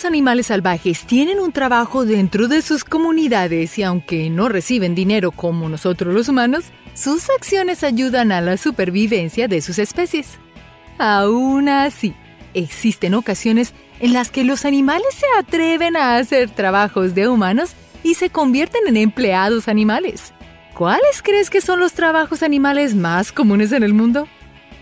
Estos animales salvajes tienen un trabajo dentro de sus comunidades y aunque no reciben dinero como nosotros los humanos, sus acciones ayudan a la supervivencia de sus especies. Aún así, existen ocasiones en las que los animales se atreven a hacer trabajos de humanos y se convierten en empleados animales. ¿Cuáles crees que son los trabajos animales más comunes en el mundo?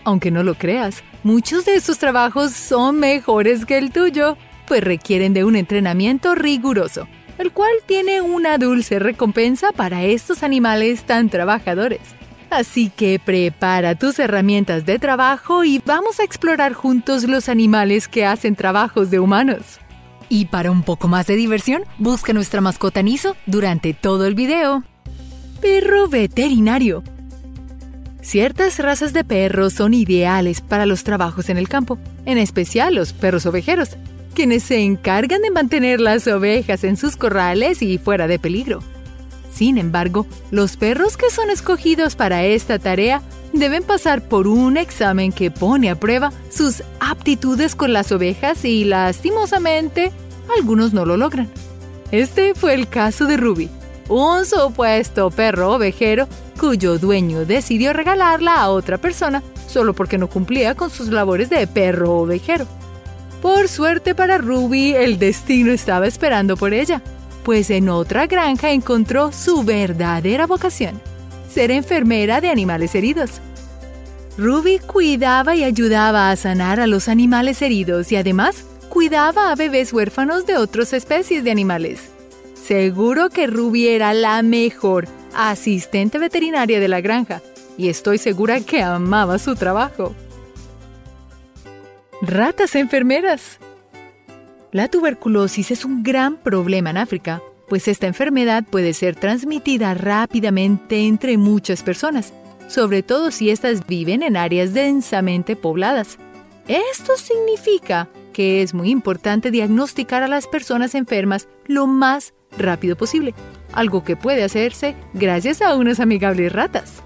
Aunque no lo creas, muchos de estos trabajos son mejores que el tuyo pues requieren de un entrenamiento riguroso, el cual tiene una dulce recompensa para estos animales tan trabajadores. Así que prepara tus herramientas de trabajo y vamos a explorar juntos los animales que hacen trabajos de humanos. Y para un poco más de diversión, busca nuestra mascota Niso durante todo el video. Perro veterinario. Ciertas razas de perros son ideales para los trabajos en el campo, en especial los perros ovejeros, quienes se encargan de mantener las ovejas en sus corrales y fuera de peligro. Sin embargo, los perros que son escogidos para esta tarea deben pasar por un examen que pone a prueba sus aptitudes con las ovejas y lastimosamente algunos no lo logran. Este fue el caso de Ruby, un supuesto perro ovejero cuyo dueño decidió regalarla a otra persona solo porque no cumplía con sus labores de perro ovejero. Por suerte para Ruby, el destino estaba esperando por ella, pues en otra granja encontró su verdadera vocación, ser enfermera de animales heridos. Ruby cuidaba y ayudaba a sanar a los animales heridos y además cuidaba a bebés huérfanos de otras especies de animales. Seguro que Ruby era la mejor asistente veterinaria de la granja y estoy segura que amaba su trabajo. Ratas enfermeras. La tuberculosis es un gran problema en África, pues esta enfermedad puede ser transmitida rápidamente entre muchas personas, sobre todo si éstas viven en áreas densamente pobladas. Esto significa que es muy importante diagnosticar a las personas enfermas lo más rápido posible, algo que puede hacerse gracias a unas amigables ratas.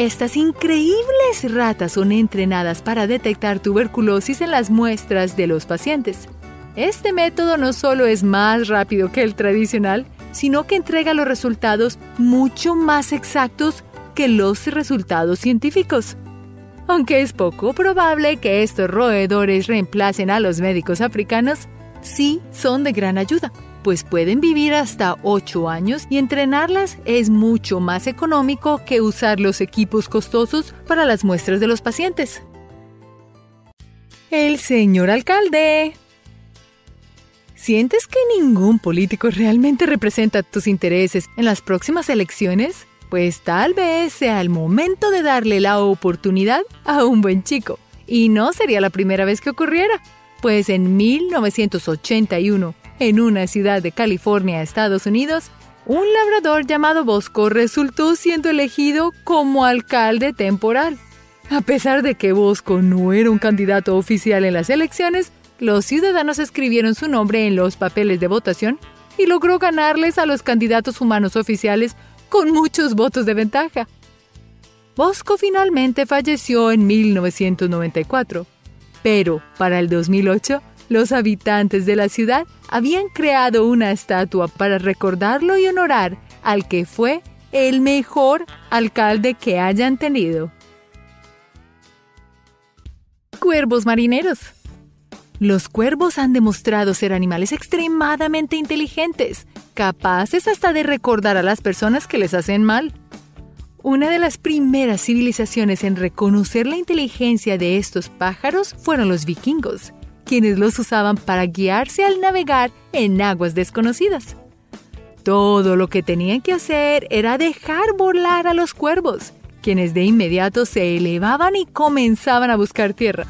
Estas increíbles ratas son entrenadas para detectar tuberculosis en las muestras de los pacientes. Este método no solo es más rápido que el tradicional, sino que entrega los resultados mucho más exactos que los resultados científicos. Aunque es poco probable que estos roedores reemplacen a los médicos africanos, sí son de gran ayuda pues pueden vivir hasta 8 años y entrenarlas es mucho más económico que usar los equipos costosos para las muestras de los pacientes. El señor alcalde. ¿Sientes que ningún político realmente representa tus intereses en las próximas elecciones? Pues tal vez sea el momento de darle la oportunidad a un buen chico. Y no sería la primera vez que ocurriera, pues en 1981 en una ciudad de California, Estados Unidos, un labrador llamado Bosco resultó siendo elegido como alcalde temporal. A pesar de que Bosco no era un candidato oficial en las elecciones, los ciudadanos escribieron su nombre en los papeles de votación y logró ganarles a los candidatos humanos oficiales con muchos votos de ventaja. Bosco finalmente falleció en 1994, pero para el 2008 los habitantes de la ciudad habían creado una estatua para recordarlo y honorar al que fue el mejor alcalde que hayan tenido. Cuervos marineros. Los cuervos han demostrado ser animales extremadamente inteligentes, capaces hasta de recordar a las personas que les hacen mal. Una de las primeras civilizaciones en reconocer la inteligencia de estos pájaros fueron los vikingos, quienes los usaban para guiarse al navegar en aguas desconocidas. Todo lo que tenían que hacer era dejar volar a los cuervos, quienes de inmediato se elevaban y comenzaban a buscar tierra.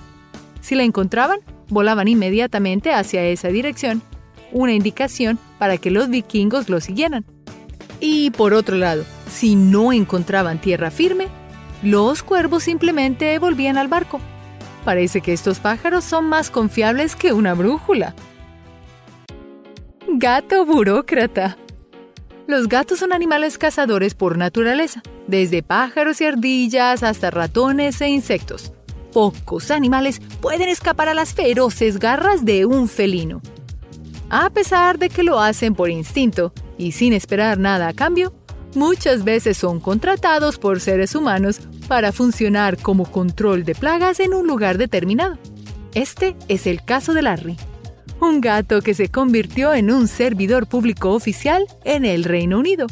Si la encontraban, volaban inmediatamente hacia esa dirección, una indicación para que los vikingos lo siguieran. Y por otro lado, si no encontraban tierra firme, los cuervos simplemente volvían al barco Parece que estos pájaros son más confiables que una brújula. Gato burócrata. Los gatos son animales cazadores por naturaleza, desde pájaros y ardillas hasta ratones e insectos. Pocos animales pueden escapar a las feroces garras de un felino. A pesar de que lo hacen por instinto y sin esperar nada a cambio, muchas veces son contratados por seres humanos para funcionar como control de plagas en un lugar determinado. Este es el caso de Larry, un gato que se convirtió en un servidor público oficial en el Reino Unido,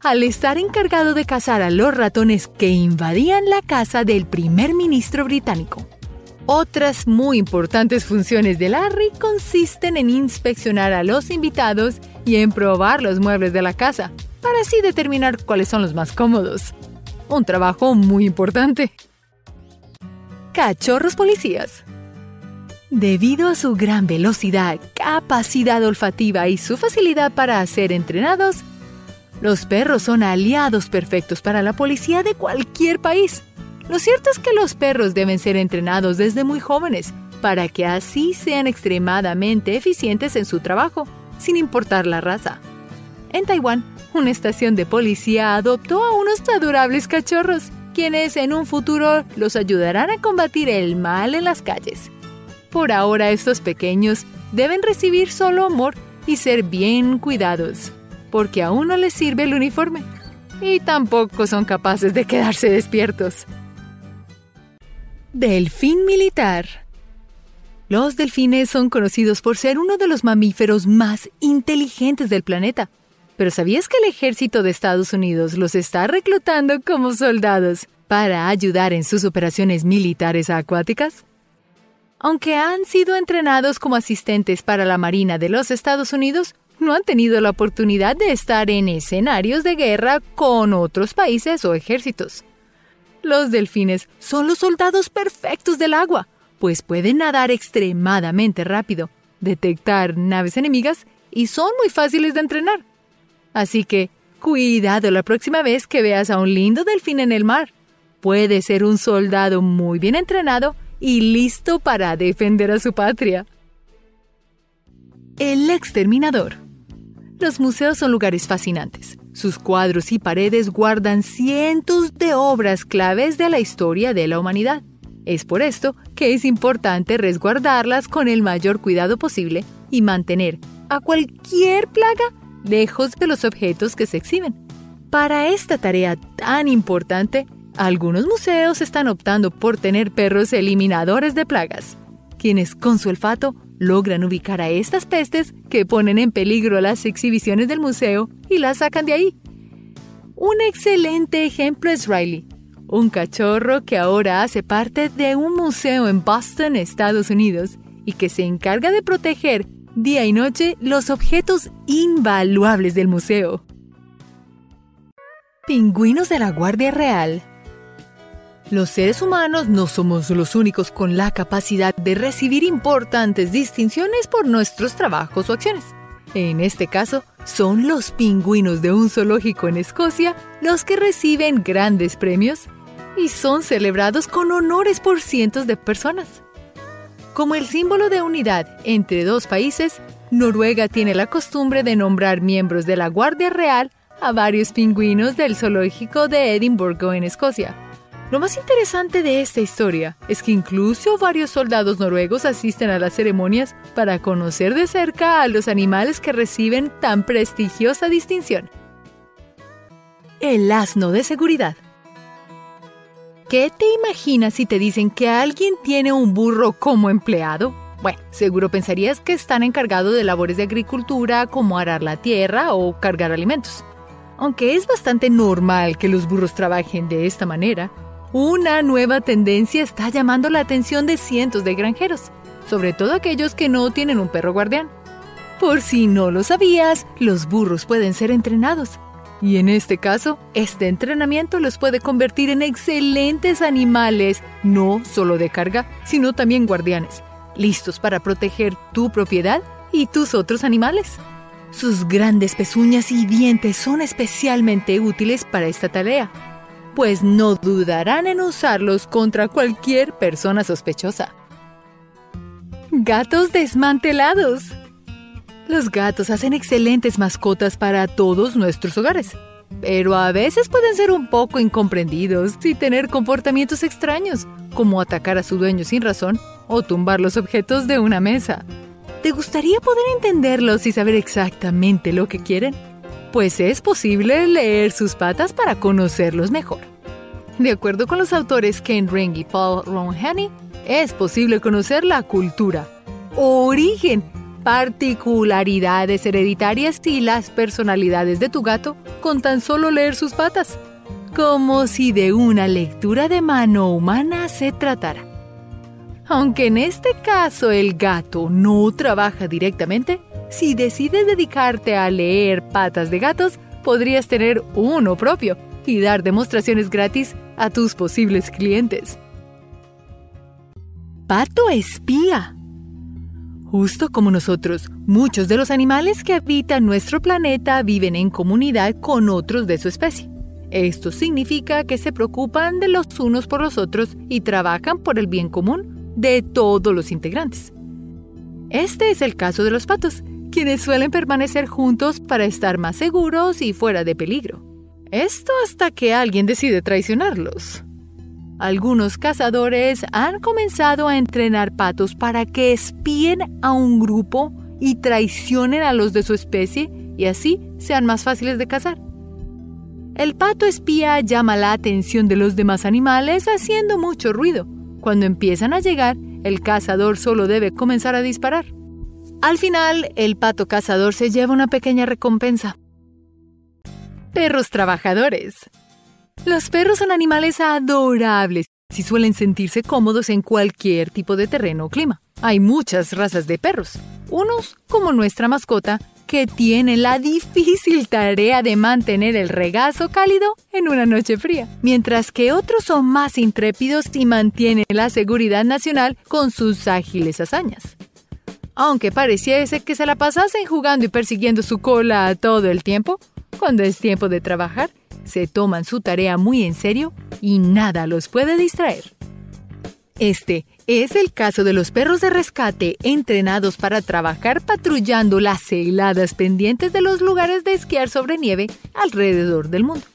al estar encargado de cazar a los ratones que invadían la casa del primer ministro británico. Otras muy importantes funciones de Larry consisten en inspeccionar a los invitados y en probar los muebles de la casa, para así determinar cuáles son los más cómodos. Un trabajo muy importante. Cachorros policías. Debido a su gran velocidad, capacidad olfativa y su facilidad para ser entrenados, los perros son aliados perfectos para la policía de cualquier país. Lo cierto es que los perros deben ser entrenados desde muy jóvenes para que así sean extremadamente eficientes en su trabajo, sin importar la raza. En Taiwán, una estación de policía adoptó a unos adorables cachorros, quienes en un futuro los ayudarán a combatir el mal en las calles. Por ahora estos pequeños deben recibir solo amor y ser bien cuidados, porque aún no les sirve el uniforme y tampoco son capaces de quedarse despiertos. Delfín militar. Los delfines son conocidos por ser uno de los mamíferos más inteligentes del planeta. Pero ¿sabías que el ejército de Estados Unidos los está reclutando como soldados para ayudar en sus operaciones militares acuáticas? Aunque han sido entrenados como asistentes para la Marina de los Estados Unidos, no han tenido la oportunidad de estar en escenarios de guerra con otros países o ejércitos. Los delfines son los soldados perfectos del agua, pues pueden nadar extremadamente rápido, detectar naves enemigas y son muy fáciles de entrenar. Así que, cuidado la próxima vez que veas a un lindo delfín en el mar. Puede ser un soldado muy bien entrenado y listo para defender a su patria. El exterminador. Los museos son lugares fascinantes. Sus cuadros y paredes guardan cientos de obras claves de la historia de la humanidad. Es por esto que es importante resguardarlas con el mayor cuidado posible y mantener a cualquier plaga lejos de los objetos que se exhiben. Para esta tarea tan importante, algunos museos están optando por tener perros eliminadores de plagas, quienes con su olfato logran ubicar a estas pestes que ponen en peligro las exhibiciones del museo y las sacan de ahí. Un excelente ejemplo es Riley, un cachorro que ahora hace parte de un museo en Boston, Estados Unidos, y que se encarga de proteger día y noche los objetos invaluables del museo. Pingüinos de la Guardia Real los seres humanos no somos los únicos con la capacidad de recibir importantes distinciones por nuestros trabajos o acciones. En este caso, son los pingüinos de un zoológico en Escocia los que reciben grandes premios y son celebrados con honores por cientos de personas. Como el símbolo de unidad entre dos países, Noruega tiene la costumbre de nombrar miembros de la Guardia Real a varios pingüinos del zoológico de Edimburgo en Escocia. Lo más interesante de esta historia es que incluso varios soldados noruegos asisten a las ceremonias para conocer de cerca a los animales que reciben tan prestigiosa distinción. El asno de seguridad. ¿Qué te imaginas si te dicen que alguien tiene un burro como empleado? Bueno, seguro pensarías que están encargados de labores de agricultura como arar la tierra o cargar alimentos. Aunque es bastante normal que los burros trabajen de esta manera, una nueva tendencia está llamando la atención de cientos de granjeros, sobre todo aquellos que no tienen un perro guardián. Por si no lo sabías, los burros pueden ser entrenados. Y en este caso, este entrenamiento los puede convertir en excelentes animales, no solo de carga, sino también guardianes, listos para proteger tu propiedad y tus otros animales. Sus grandes pezuñas y dientes son especialmente útiles para esta tarea pues no dudarán en usarlos contra cualquier persona sospechosa. Gatos desmantelados. Los gatos hacen excelentes mascotas para todos nuestros hogares, pero a veces pueden ser un poco incomprendidos y tener comportamientos extraños, como atacar a su dueño sin razón o tumbar los objetos de una mesa. ¿Te gustaría poder entenderlos y saber exactamente lo que quieren? Pues es posible leer sus patas para conocerlos mejor. De acuerdo con los autores Ken Ring y Paul Ronhany, es posible conocer la cultura, origen, particularidades hereditarias y las personalidades de tu gato con tan solo leer sus patas, como si de una lectura de mano humana se tratara. Aunque en este caso el gato no trabaja directamente, si decides dedicarte a leer patas de gatos, podrías tener uno propio y dar demostraciones gratis a tus posibles clientes. Pato espía. Justo como nosotros, muchos de los animales que habitan nuestro planeta viven en comunidad con otros de su especie. Esto significa que se preocupan de los unos por los otros y trabajan por el bien común de todos los integrantes. Este es el caso de los patos, quienes suelen permanecer juntos para estar más seguros y fuera de peligro. Esto hasta que alguien decide traicionarlos. Algunos cazadores han comenzado a entrenar patos para que espíen a un grupo y traicionen a los de su especie y así sean más fáciles de cazar. El pato espía llama la atención de los demás animales haciendo mucho ruido, cuando empiezan a llegar, el cazador solo debe comenzar a disparar. Al final, el pato cazador se lleva una pequeña recompensa. Perros trabajadores. Los perros son animales adorables y suelen sentirse cómodos en cualquier tipo de terreno o clima. Hay muchas razas de perros. Unos, como nuestra mascota, que tiene la difícil tarea de mantener el regazo cálido en una noche fría, mientras que otros son más intrépidos y mantienen la seguridad nacional con sus ágiles hazañas. Aunque pareciese que se la pasasen jugando y persiguiendo su cola todo el tiempo, cuando es tiempo de trabajar, se toman su tarea muy en serio y nada los puede distraer. Este es el caso de los perros de rescate entrenados para trabajar patrullando las heladas pendientes de los lugares de esquiar sobre nieve alrededor del mundo.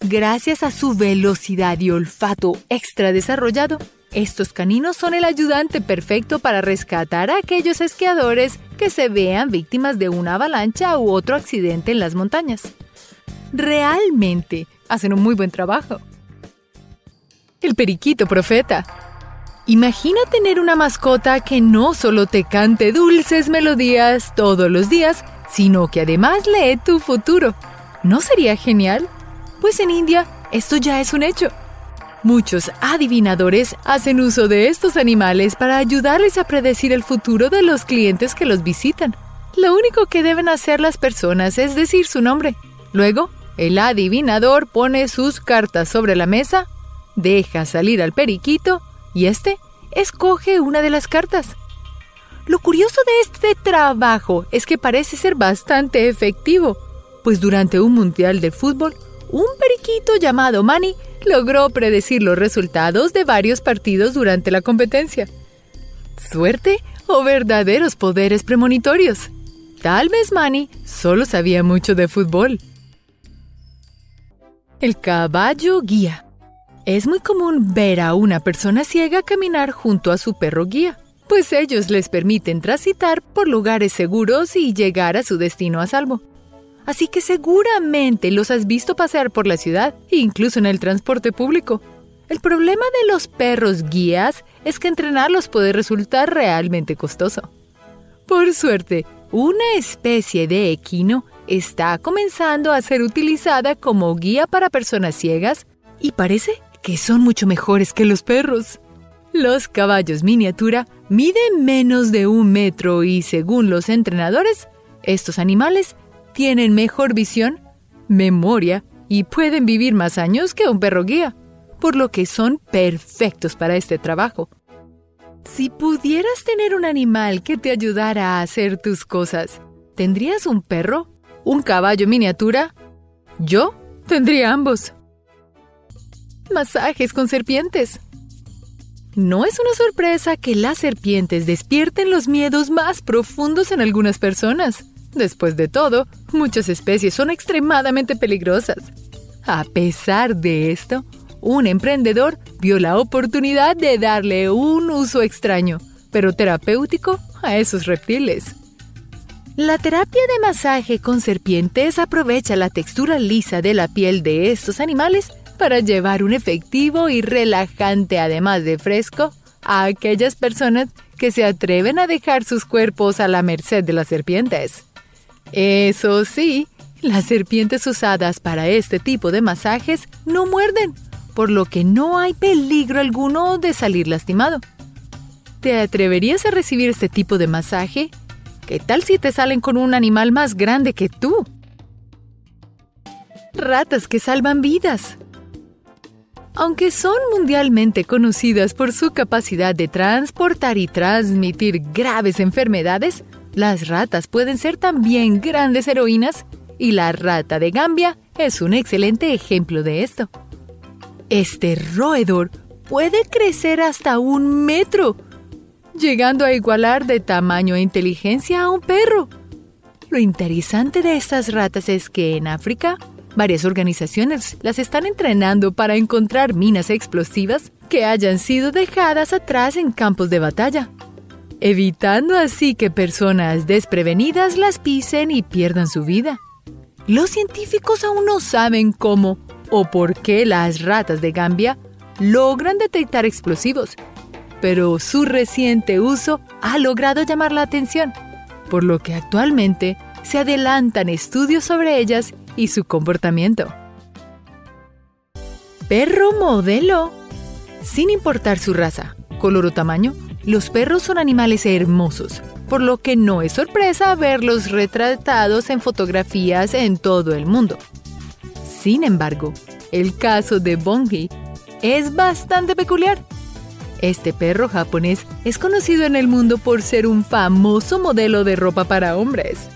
Gracias a su velocidad y olfato extra desarrollado, estos caninos son el ayudante perfecto para rescatar a aquellos esquiadores que se vean víctimas de una avalancha u otro accidente en las montañas. Realmente hacen un muy buen trabajo. El periquito profeta Imagina tener una mascota que no solo te cante dulces melodías todos los días, sino que además lee tu futuro. ¿No sería genial? Pues en India esto ya es un hecho. Muchos adivinadores hacen uso de estos animales para ayudarles a predecir el futuro de los clientes que los visitan. Lo único que deben hacer las personas es decir su nombre. Luego, el adivinador pone sus cartas sobre la mesa, deja salir al periquito y este escoge una de las cartas. Lo curioso de este trabajo es que parece ser bastante efectivo, pues durante un mundial de fútbol, un periquito llamado Manny logró predecir los resultados de varios partidos durante la competencia. ¿Suerte o verdaderos poderes premonitorios? Tal vez Manny solo sabía mucho de fútbol. El caballo guía. Es muy común ver a una persona ciega caminar junto a su perro guía, pues ellos les permiten transitar por lugares seguros y llegar a su destino a salvo. Así que seguramente los has visto pasear por la ciudad, incluso en el transporte público. El problema de los perros guías es que entrenarlos puede resultar realmente costoso. Por suerte, una especie de equino está comenzando a ser utilizada como guía para personas ciegas y parece que son mucho mejores que los perros. Los caballos miniatura miden menos de un metro y según los entrenadores, estos animales tienen mejor visión, memoria y pueden vivir más años que un perro guía, por lo que son perfectos para este trabajo. Si pudieras tener un animal que te ayudara a hacer tus cosas, ¿tendrías un perro? ¿Un caballo miniatura? Yo tendría ambos masajes con serpientes. No es una sorpresa que las serpientes despierten los miedos más profundos en algunas personas. Después de todo, muchas especies son extremadamente peligrosas. A pesar de esto, un emprendedor vio la oportunidad de darle un uso extraño, pero terapéutico a esos reptiles. La terapia de masaje con serpientes aprovecha la textura lisa de la piel de estos animales para llevar un efectivo y relajante además de fresco a aquellas personas que se atreven a dejar sus cuerpos a la merced de las serpientes. Eso sí, las serpientes usadas para este tipo de masajes no muerden, por lo que no hay peligro alguno de salir lastimado. ¿Te atreverías a recibir este tipo de masaje? ¿Qué tal si te salen con un animal más grande que tú? Ratas que salvan vidas. Aunque son mundialmente conocidas por su capacidad de transportar y transmitir graves enfermedades, las ratas pueden ser también grandes heroínas y la rata de Gambia es un excelente ejemplo de esto. Este roedor puede crecer hasta un metro, llegando a igualar de tamaño e inteligencia a un perro. Lo interesante de estas ratas es que en África Varias organizaciones las están entrenando para encontrar minas explosivas que hayan sido dejadas atrás en campos de batalla, evitando así que personas desprevenidas las pisen y pierdan su vida. Los científicos aún no saben cómo o por qué las ratas de Gambia logran detectar explosivos, pero su reciente uso ha logrado llamar la atención, por lo que actualmente se adelantan estudios sobre ellas y su comportamiento. Perro modelo. Sin importar su raza, color o tamaño, los perros son animales hermosos, por lo que no es sorpresa verlos retratados en fotografías en todo el mundo. Sin embargo, el caso de Bongi es bastante peculiar. Este perro japonés es conocido en el mundo por ser un famoso modelo de ropa para hombres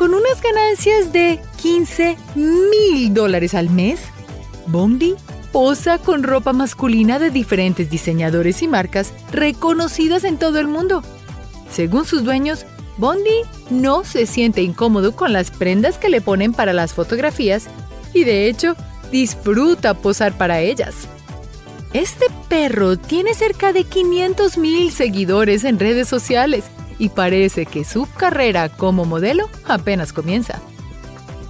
con unas ganancias de 15 mil dólares al mes, Bondi posa con ropa masculina de diferentes diseñadores y marcas reconocidas en todo el mundo. Según sus dueños, Bondi no se siente incómodo con las prendas que le ponen para las fotografías y de hecho disfruta posar para ellas. Este perro tiene cerca de 500 mil seguidores en redes sociales y parece que su carrera como modelo apenas comienza.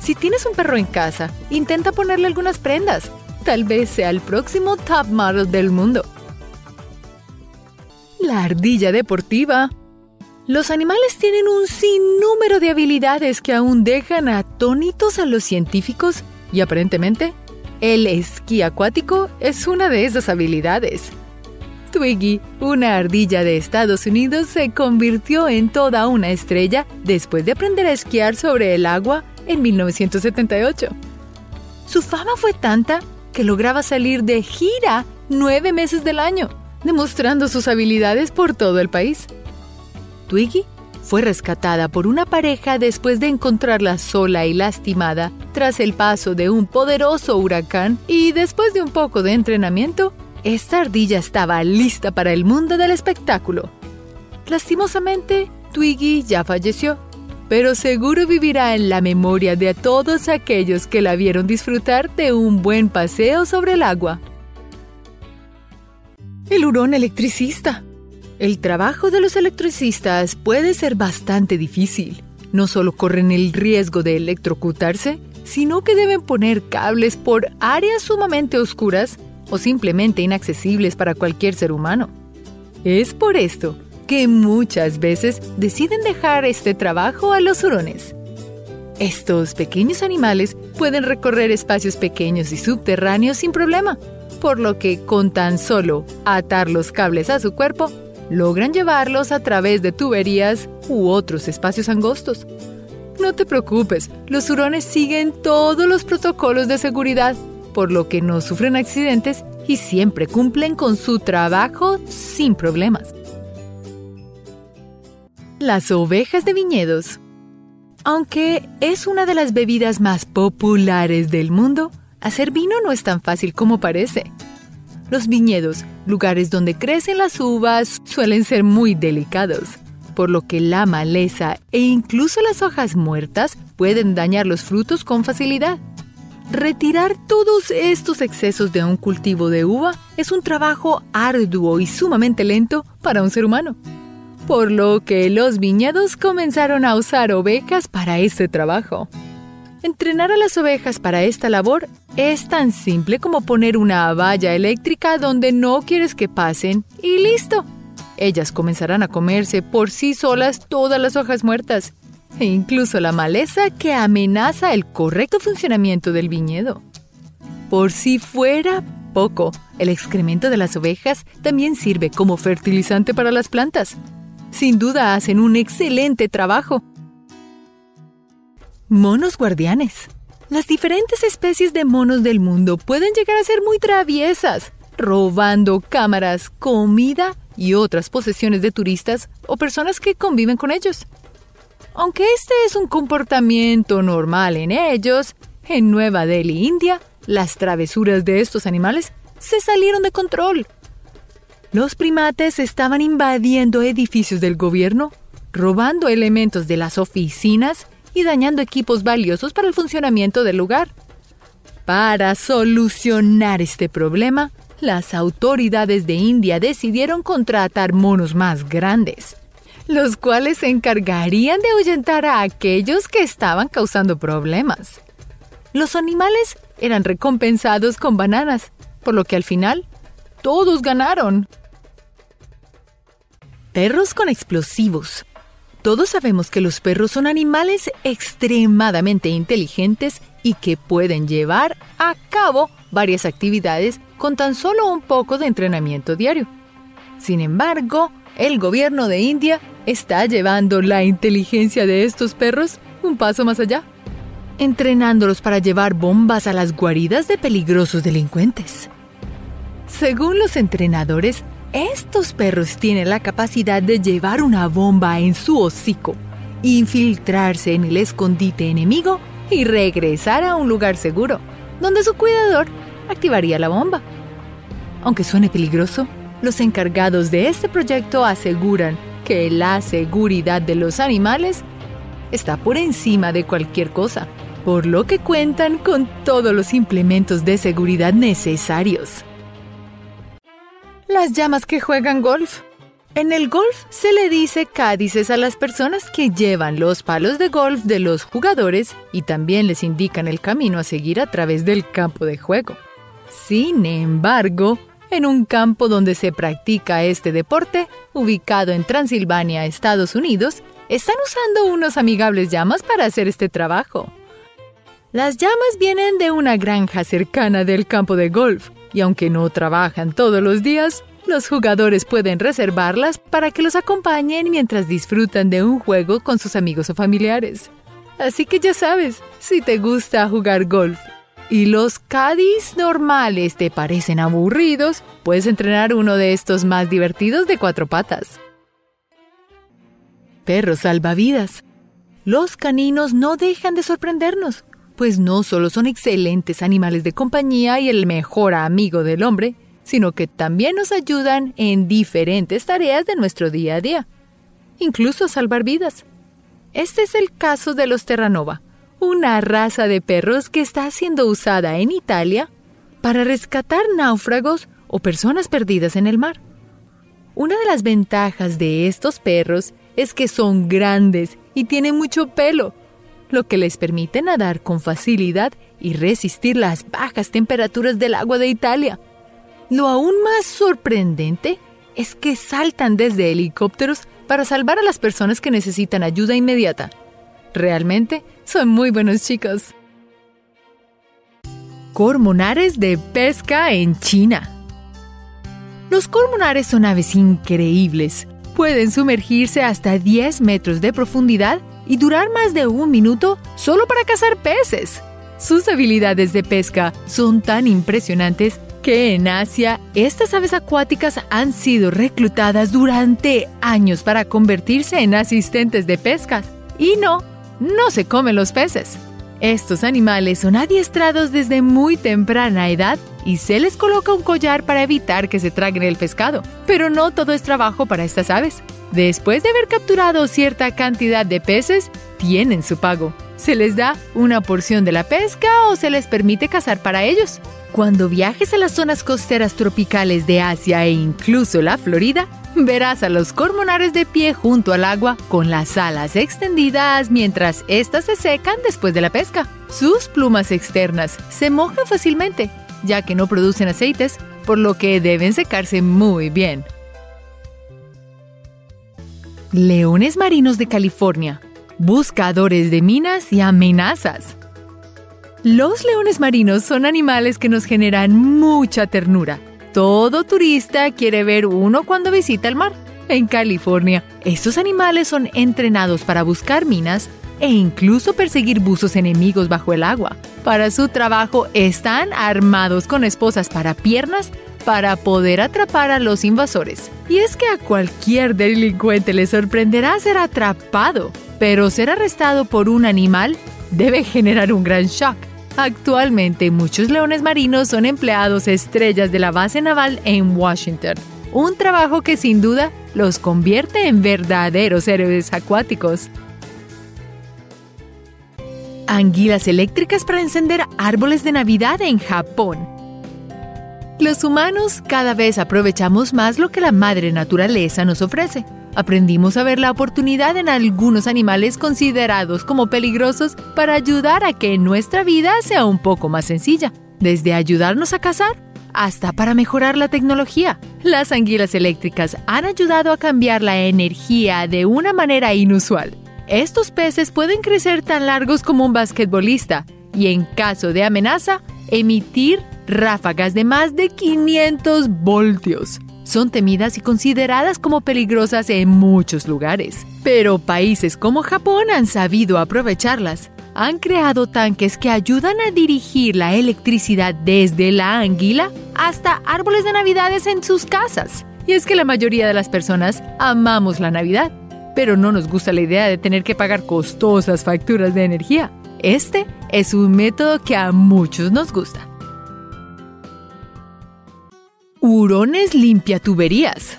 Si tienes un perro en casa, intenta ponerle algunas prendas. Tal vez sea el próximo top model del mundo. La ardilla deportiva. Los animales tienen un sinnúmero de habilidades que aún dejan atónitos a los científicos y aparentemente el esquí acuático es una de esas habilidades. Twiggy, una ardilla de Estados Unidos, se convirtió en toda una estrella después de aprender a esquiar sobre el agua en 1978. Su fama fue tanta que lograba salir de gira nueve meses del año, demostrando sus habilidades por todo el país. Twiggy fue rescatada por una pareja después de encontrarla sola y lastimada tras el paso de un poderoso huracán y después de un poco de entrenamiento, esta ardilla estaba lista para el mundo del espectáculo. Lastimosamente, Twiggy ya falleció, pero seguro vivirá en la memoria de todos aquellos que la vieron disfrutar de un buen paseo sobre el agua. El hurón electricista. El trabajo de los electricistas puede ser bastante difícil. No solo corren el riesgo de electrocutarse, sino que deben poner cables por áreas sumamente oscuras o simplemente inaccesibles para cualquier ser humano. Es por esto que muchas veces deciden dejar este trabajo a los hurones. Estos pequeños animales pueden recorrer espacios pequeños y subterráneos sin problema, por lo que con tan solo atar los cables a su cuerpo, logran llevarlos a través de tuberías u otros espacios angostos. No te preocupes, los hurones siguen todos los protocolos de seguridad por lo que no sufren accidentes y siempre cumplen con su trabajo sin problemas. Las ovejas de viñedos. Aunque es una de las bebidas más populares del mundo, hacer vino no es tan fácil como parece. Los viñedos, lugares donde crecen las uvas, suelen ser muy delicados, por lo que la maleza e incluso las hojas muertas pueden dañar los frutos con facilidad. Retirar todos estos excesos de un cultivo de uva es un trabajo arduo y sumamente lento para un ser humano. por lo que los viñedos comenzaron a usar ovejas para este trabajo. Entrenar a las ovejas para esta labor es tan simple como poner una valla eléctrica donde no quieres que pasen y listo. Ellas comenzarán a comerse por sí solas todas las hojas muertas e incluso la maleza que amenaza el correcto funcionamiento del viñedo. Por si fuera poco, el excremento de las ovejas también sirve como fertilizante para las plantas. Sin duda hacen un excelente trabajo. Monos guardianes. Las diferentes especies de monos del mundo pueden llegar a ser muy traviesas, robando cámaras, comida y otras posesiones de turistas o personas que conviven con ellos. Aunque este es un comportamiento normal en ellos, en Nueva Delhi, India, las travesuras de estos animales se salieron de control. Los primates estaban invadiendo edificios del gobierno, robando elementos de las oficinas y dañando equipos valiosos para el funcionamiento del lugar. Para solucionar este problema, las autoridades de India decidieron contratar monos más grandes, los cuales se encargarían de ahuyentar a aquellos que estaban causando problemas. Los animales eran recompensados con bananas, por lo que al final todos ganaron. Perros con explosivos. Todos sabemos que los perros son animales extremadamente inteligentes y que pueden llevar a cabo varias actividades con tan solo un poco de entrenamiento diario. Sin embargo, el gobierno de India está llevando la inteligencia de estos perros un paso más allá, entrenándolos para llevar bombas a las guaridas de peligrosos delincuentes. Según los entrenadores, estos perros tienen la capacidad de llevar una bomba en su hocico, infiltrarse en el escondite enemigo y regresar a un lugar seguro, donde su cuidador activaría la bomba. Aunque suene peligroso, los encargados de este proyecto aseguran que la seguridad de los animales está por encima de cualquier cosa, por lo que cuentan con todos los implementos de seguridad necesarios las llamas que juegan golf. En el golf se le dice cádices a las personas que llevan los palos de golf de los jugadores y también les indican el camino a seguir a través del campo de juego. Sin embargo, en un campo donde se practica este deporte, ubicado en Transilvania, Estados Unidos, están usando unos amigables llamas para hacer este trabajo. Las llamas vienen de una granja cercana del campo de golf y aunque no trabajan todos los días, los jugadores pueden reservarlas para que los acompañen mientras disfrutan de un juego con sus amigos o familiares. Así que ya sabes, si te gusta jugar golf y los caddies normales te parecen aburridos, puedes entrenar uno de estos más divertidos de cuatro patas. Perros salvavidas. Los caninos no dejan de sorprendernos pues no solo son excelentes animales de compañía y el mejor amigo del hombre, sino que también nos ayudan en diferentes tareas de nuestro día a día, incluso salvar vidas. Este es el caso de los Terranova, una raza de perros que está siendo usada en Italia para rescatar náufragos o personas perdidas en el mar. Una de las ventajas de estos perros es que son grandes y tienen mucho pelo, lo que les permite nadar con facilidad y resistir las bajas temperaturas del agua de Italia. Lo aún más sorprendente es que saltan desde helicópteros para salvar a las personas que necesitan ayuda inmediata. Realmente son muy buenos chicos. Cormonares de pesca en China. Los cormonares son aves increíbles. Pueden sumergirse hasta 10 metros de profundidad y durar más de un minuto solo para cazar peces. Sus habilidades de pesca son tan impresionantes que en Asia estas aves acuáticas han sido reclutadas durante años para convertirse en asistentes de pescas. Y no, no se comen los peces. Estos animales son adiestrados desde muy temprana edad y se les coloca un collar para evitar que se traguen el pescado. Pero no todo es trabajo para estas aves. Después de haber capturado cierta cantidad de peces, tienen su pago. Se les da una porción de la pesca o se les permite cazar para ellos. Cuando viajes a las zonas costeras tropicales de Asia e incluso la Florida, Verás a los cormonares de pie junto al agua con las alas extendidas mientras éstas se secan después de la pesca. Sus plumas externas se mojan fácilmente, ya que no producen aceites, por lo que deben secarse muy bien. Leones marinos de California, buscadores de minas y amenazas. Los leones marinos son animales que nos generan mucha ternura. Todo turista quiere ver uno cuando visita el mar. En California, estos animales son entrenados para buscar minas e incluso perseguir buzos enemigos bajo el agua. Para su trabajo están armados con esposas para piernas para poder atrapar a los invasores. Y es que a cualquier delincuente le sorprenderá ser atrapado, pero ser arrestado por un animal debe generar un gran shock. Actualmente muchos leones marinos son empleados estrellas de la base naval en Washington, un trabajo que sin duda los convierte en verdaderos héroes acuáticos. Anguilas eléctricas para encender árboles de Navidad en Japón. Los humanos cada vez aprovechamos más lo que la madre naturaleza nos ofrece. Aprendimos a ver la oportunidad en algunos animales considerados como peligrosos para ayudar a que nuestra vida sea un poco más sencilla, desde ayudarnos a cazar hasta para mejorar la tecnología. Las anguilas eléctricas han ayudado a cambiar la energía de una manera inusual. Estos peces pueden crecer tan largos como un basquetbolista y en caso de amenaza, emitir ráfagas de más de 500 voltios son temidas y consideradas como peligrosas en muchos lugares. Pero países como Japón han sabido aprovecharlas. Han creado tanques que ayudan a dirigir la electricidad desde la anguila hasta árboles de navidades en sus casas. Y es que la mayoría de las personas amamos la Navidad, pero no nos gusta la idea de tener que pagar costosas facturas de energía. Este es un método que a muchos nos gusta. Hurones limpia tuberías.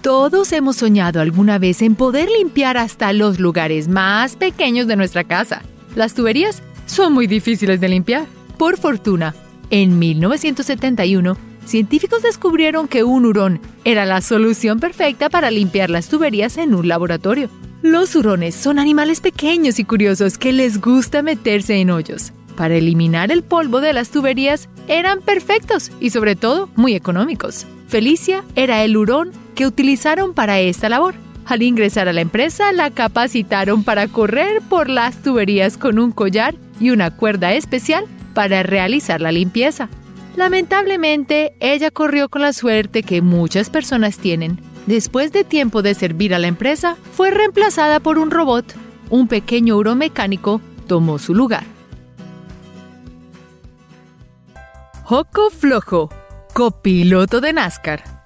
Todos hemos soñado alguna vez en poder limpiar hasta los lugares más pequeños de nuestra casa. Las tuberías son muy difíciles de limpiar. Por fortuna, en 1971, científicos descubrieron que un hurón era la solución perfecta para limpiar las tuberías en un laboratorio. Los hurones son animales pequeños y curiosos que les gusta meterse en hoyos para eliminar el polvo de las tuberías eran perfectos y sobre todo muy económicos. Felicia era el hurón que utilizaron para esta labor. Al ingresar a la empresa, la capacitaron para correr por las tuberías con un collar y una cuerda especial para realizar la limpieza. Lamentablemente, ella corrió con la suerte que muchas personas tienen. Después de tiempo de servir a la empresa, fue reemplazada por un robot. Un pequeño hurón tomó su lugar. Joco Flojo, copiloto de NASCAR.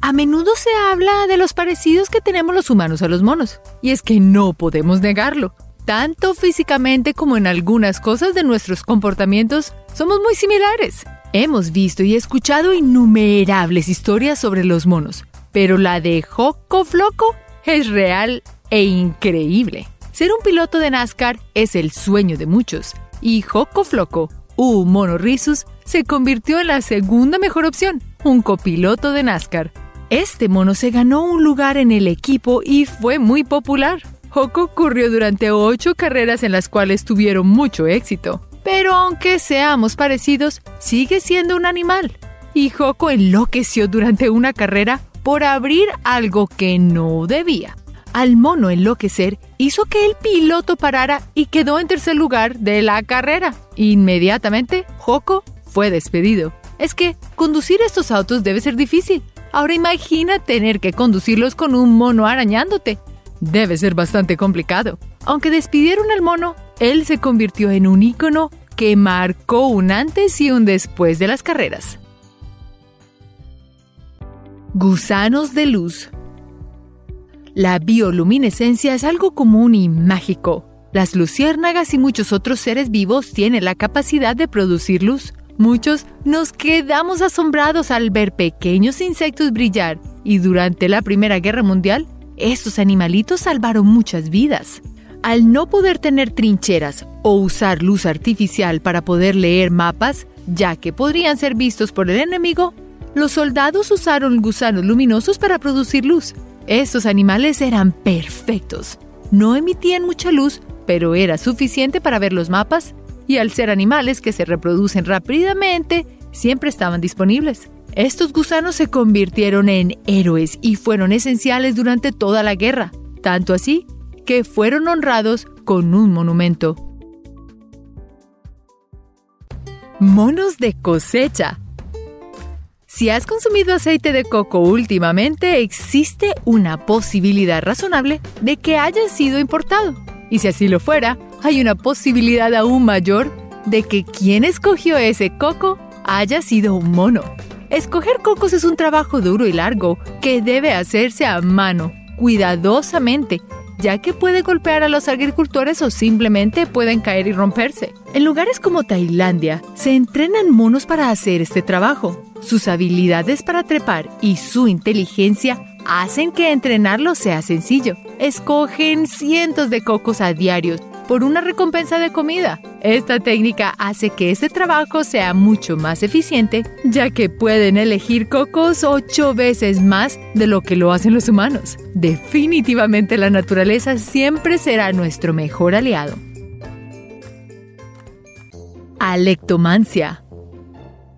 A menudo se habla de los parecidos que tenemos los humanos a los monos, y es que no podemos negarlo. Tanto físicamente como en algunas cosas de nuestros comportamientos, somos muy similares. Hemos visto y escuchado innumerables historias sobre los monos, pero la de Joco Floco es real e increíble. Ser un piloto de NASCAR es el sueño de muchos, y Joco Floco U Mono Risus se convirtió en la segunda mejor opción, un copiloto de NASCAR. Este mono se ganó un lugar en el equipo y fue muy popular. Hoko corrió durante ocho carreras en las cuales tuvieron mucho éxito. Pero aunque seamos parecidos, sigue siendo un animal. Y Hoko enloqueció durante una carrera por abrir algo que no debía al mono enloquecer hizo que el piloto parara y quedó en tercer lugar de la carrera. Inmediatamente, Joko fue despedido. Es que conducir estos autos debe ser difícil. Ahora imagina tener que conducirlos con un mono arañándote. Debe ser bastante complicado. Aunque despidieron al mono, él se convirtió en un ícono que marcó un antes y un después de las carreras. Gusanos de luz la bioluminescencia es algo común y mágico. Las luciérnagas y muchos otros seres vivos tienen la capacidad de producir luz. Muchos nos quedamos asombrados al ver pequeños insectos brillar y durante la Primera Guerra Mundial, estos animalitos salvaron muchas vidas. Al no poder tener trincheras o usar luz artificial para poder leer mapas, ya que podrían ser vistos por el enemigo, Los soldados usaron gusanos luminosos para producir luz. Estos animales eran perfectos. No emitían mucha luz, pero era suficiente para ver los mapas y al ser animales que se reproducen rápidamente, siempre estaban disponibles. Estos gusanos se convirtieron en héroes y fueron esenciales durante toda la guerra, tanto así que fueron honrados con un monumento. Monos de cosecha. Si has consumido aceite de coco últimamente, existe una posibilidad razonable de que haya sido importado. Y si así lo fuera, hay una posibilidad aún mayor de que quien escogió ese coco haya sido un mono. Escoger cocos es un trabajo duro y largo que debe hacerse a mano, cuidadosamente, ya que puede golpear a los agricultores o simplemente pueden caer y romperse. En lugares como Tailandia, se entrenan monos para hacer este trabajo. Sus habilidades para trepar y su inteligencia hacen que entrenarlo sea sencillo. Escogen cientos de cocos a diario por una recompensa de comida. Esta técnica hace que este trabajo sea mucho más eficiente, ya que pueden elegir cocos ocho veces más de lo que lo hacen los humanos. Definitivamente la naturaleza siempre será nuestro mejor aliado. Alectomancia.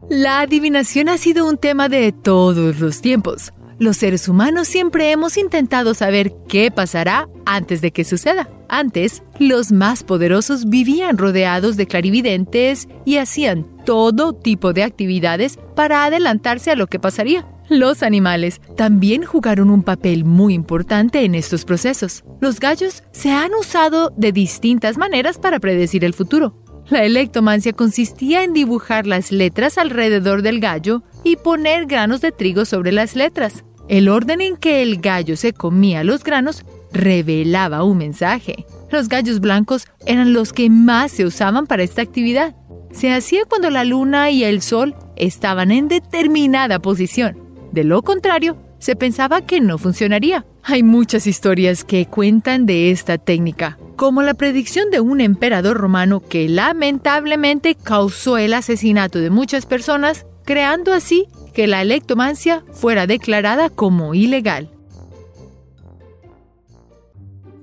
La adivinación ha sido un tema de todos los tiempos. Los seres humanos siempre hemos intentado saber qué pasará antes de que suceda. Antes, los más poderosos vivían rodeados de clarividentes y hacían todo tipo de actividades para adelantarse a lo que pasaría. Los animales también jugaron un papel muy importante en estos procesos. Los gallos se han usado de distintas maneras para predecir el futuro. La electomancia consistía en dibujar las letras alrededor del gallo y poner granos de trigo sobre las letras. El orden en que el gallo se comía los granos revelaba un mensaje. Los gallos blancos eran los que más se usaban para esta actividad. Se hacía cuando la luna y el sol estaban en determinada posición. De lo contrario, se pensaba que no funcionaría. Hay muchas historias que cuentan de esta técnica, como la predicción de un emperador romano que lamentablemente causó el asesinato de muchas personas, creando así que la electomancia fuera declarada como ilegal.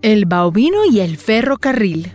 El baobino y el ferrocarril.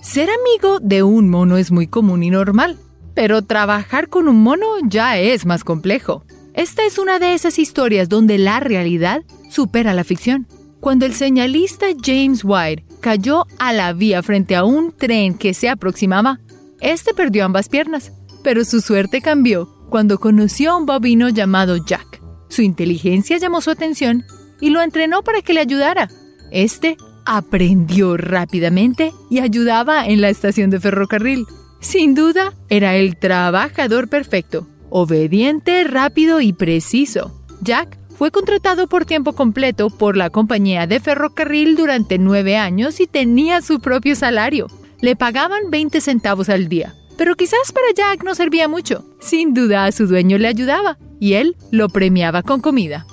Ser amigo de un mono es muy común y normal, pero trabajar con un mono ya es más complejo. Esta es una de esas historias donde la realidad supera la ficción. Cuando el señalista James White cayó a la vía frente a un tren que se aproximaba, este perdió ambas piernas, pero su suerte cambió cuando conoció a un bovino llamado Jack. Su inteligencia llamó su atención y lo entrenó para que le ayudara. Este aprendió rápidamente y ayudaba en la estación de ferrocarril. Sin duda, era el trabajador perfecto, obediente, rápido y preciso. Jack fue contratado por tiempo completo por la compañía de ferrocarril durante nueve años y tenía su propio salario. Le pagaban 20 centavos al día. Pero quizás para Jack no servía mucho. Sin duda a su dueño le ayudaba y él lo premiaba con comida.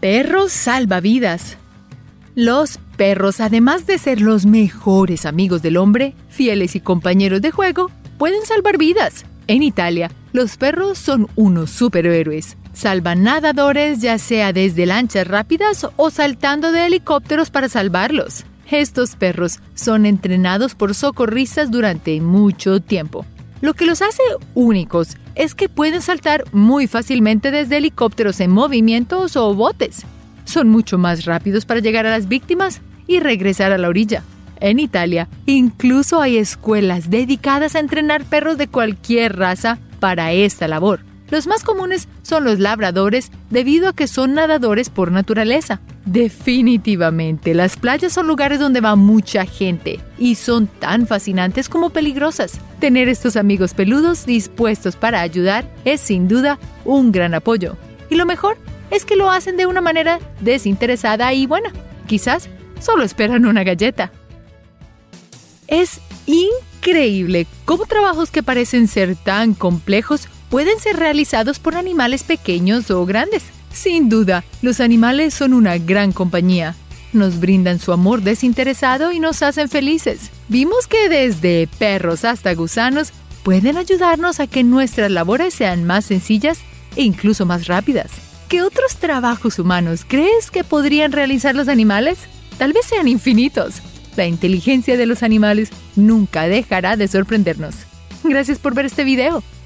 Perros salvavidas. Los perros, además de ser los mejores amigos del hombre, fieles y compañeros de juego, pueden salvar vidas. En Italia, los perros son unos superhéroes. Salvan nadadores ya sea desde lanchas rápidas o saltando de helicópteros para salvarlos. Estos perros son entrenados por socorristas durante mucho tiempo. Lo que los hace únicos es que pueden saltar muy fácilmente desde helicópteros en movimientos o botes. Son mucho más rápidos para llegar a las víctimas y regresar a la orilla. En Italia, incluso hay escuelas dedicadas a entrenar perros de cualquier raza para esta labor. Los más comunes son los labradores debido a que son nadadores por naturaleza. Definitivamente, las playas son lugares donde va mucha gente y son tan fascinantes como peligrosas. Tener estos amigos peludos dispuestos para ayudar es sin duda un gran apoyo. Y lo mejor es que lo hacen de una manera desinteresada y buena. Quizás solo esperan una galleta. Es increíble cómo trabajos que parecen ser tan complejos pueden ser realizados por animales pequeños o grandes. Sin duda, los animales son una gran compañía. Nos brindan su amor desinteresado y nos hacen felices. Vimos que desde perros hasta gusanos, pueden ayudarnos a que nuestras labores sean más sencillas e incluso más rápidas. ¿Qué otros trabajos humanos crees que podrían realizar los animales? Tal vez sean infinitos. La inteligencia de los animales nunca dejará de sorprendernos. Gracias por ver este video